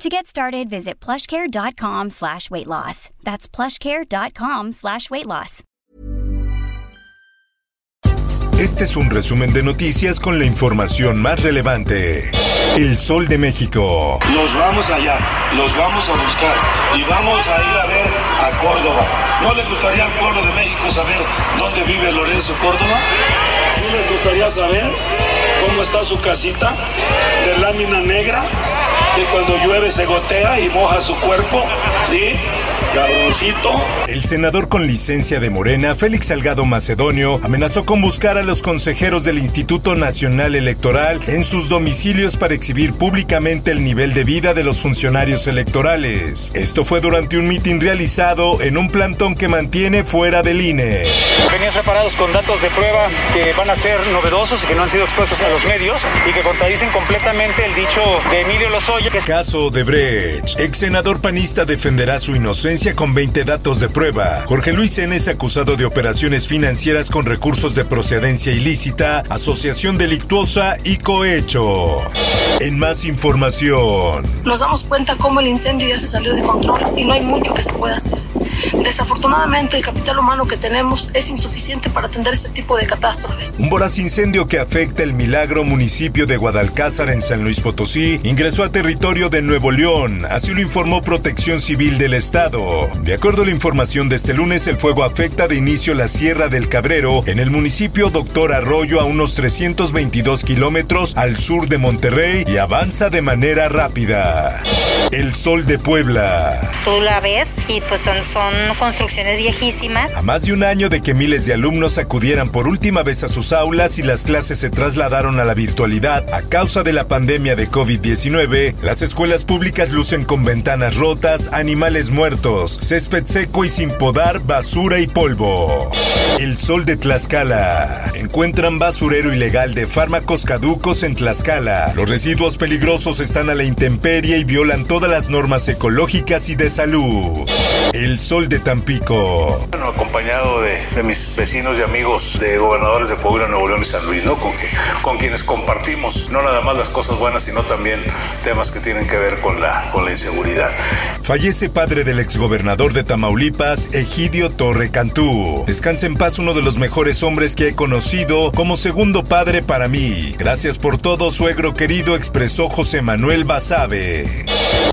To get started, visit plushcare.com slash weight loss. That's plushcare.com slash weight loss. Este es un resumen de noticias con la información más relevante. El Sol de México. Los vamos allá, los vamos a buscar y vamos a ir a ver a Córdoba. ¿No les gustaría al pueblo de México saber dónde vive Lorenzo Córdoba? ¿Sí les gustaría saber cómo está su casita de lámina negra? Que cuando llueve se gotea y moja su cuerpo, ¿sí? Cabroncito. El senador con licencia de Morena, Félix Salgado Macedonio, amenazó con buscar a los consejeros del Instituto Nacional Electoral en sus domicilios para exhibir públicamente el nivel de vida de los funcionarios electorales. Esto fue durante un mitin realizado en un plantón que mantiene fuera del INE. Venían preparados con datos de prueba que van a ser novedosos y que no han sido expuestos a los medios y que contradicen completamente el dicho de Emilio Lozoya. Caso de Brecht. Ex senador panista defenderá su inocencia con 20 datos de prueba. Jorge Luis N. es acusado de operaciones financieras con recursos de procedencia ilícita, asociación delictuosa y cohecho. En más información. Nos damos cuenta cómo el incendio ya se salió de control y no hay mucho que se pueda hacer. Desafortunadamente, el capital humano que tenemos es insuficiente para atender este tipo de catástrofes. Un voraz incendio que afecta el Milagro municipio de Guadalcázar en San Luis Potosí ingresó a territorio de Nuevo León, así lo informó Protección Civil del Estado. De acuerdo a la información de este lunes, el fuego afecta de inicio la Sierra del Cabrero en el municipio Doctor Arroyo a unos 322 kilómetros al sur de Monterrey y avanza de manera rápida. El Sol de Puebla. Tú la ves y pues son, son construcciones viejísimas. A más de un año de que miles de alumnos acudieran por última vez a sus aulas y las clases se trasladaron a la virtualidad a causa de la pandemia de COVID-19, las escuelas públicas lucen con ventanas rotas, animales muertos, césped seco y sin podar, basura y polvo. El Sol de Tlaxcala. Encuentran basurero ilegal de fármacos caducos en Tlaxcala. Los residuos peligrosos están a la intemperie y violan todas las normas ecológicas y de salud. El Sol de Tampico. Bueno, acompañado de, de, mis vecinos y amigos de gobernadores de Puebla, Nuevo León y San Luis, ¿no? Con, que, con quienes compartimos no nada más las cosas buenas, sino también temas que tienen que ver con la, con la inseguridad. Fallece padre del exgobernador de Tamaulipas, Egidio Torre Cantú. Descansa en paz uno de los mejores hombres que he conocido como segundo padre para mí. Gracias por todo, suegro querido, expresó José Manuel Basabe.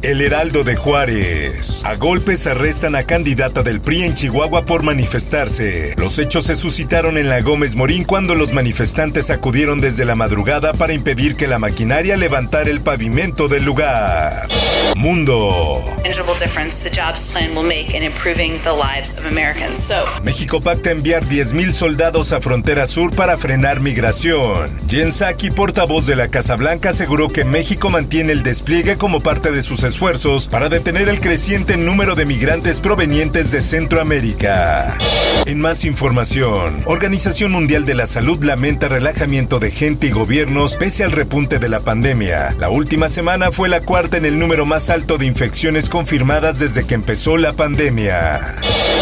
El Heraldo de Juárez. A golpes arrestan a candidata del PRI en Chihuahua por manifestarse. Los hechos se suscitaron en la Gómez Morín cuando los manifestantes acudieron desde la madrugada para impedir que la maquinaria levantara el pavimento del lugar. Mundo. México pacta enviar 10.000 soldados a frontera sur para frenar migración. Jen Psaki, portavoz de la Casa Blanca, aseguró que México mantiene el despliegue como parte de sus esfuerzos para detener el creciente número de migrantes provenientes de Centroamérica. En más información, Organización Mundial de la Salud lamenta relajamiento de gente y gobiernos pese al repunte de la pandemia. La última semana fue la cuarta en el número más alto de infecciones confirmadas desde que empezó la pandemia.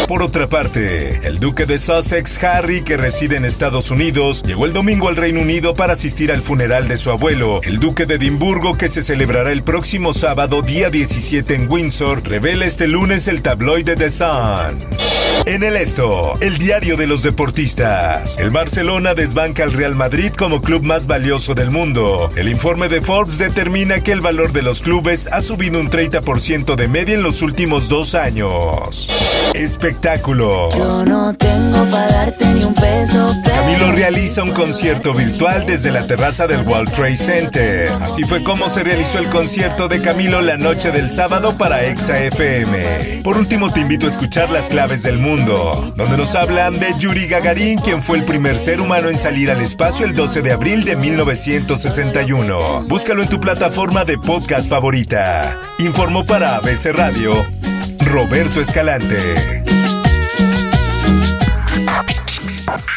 Por otra parte, el duque de Sussex, Harry, que reside en Estados Unidos, llegó el domingo al Reino Unido para asistir al funeral de su abuelo, el duque de Edimburgo, que se celebrará el próximo sábado, día 17 en Windsor, revela este lunes el tabloide The Sun. En el esto, el diario de los deportistas. El Barcelona desbanca al Real Madrid como club más valioso del mundo. El informe de Forbes determina que el valor de los clubes ha subido un 30% de media en los últimos dos años. Espectáculos. Yo no tengo para darte realiza un concierto virtual desde la terraza del World Trade Center. Así fue como se realizó el concierto de Camilo la noche del sábado para Exa FM. Por último, te invito a escuchar las claves del mundo, donde nos hablan de Yuri Gagarin, quien fue el primer ser humano en salir al espacio el 12 de abril de 1961. Búscalo en tu plataforma de podcast favorita. Informó para ABC Radio Roberto Escalante.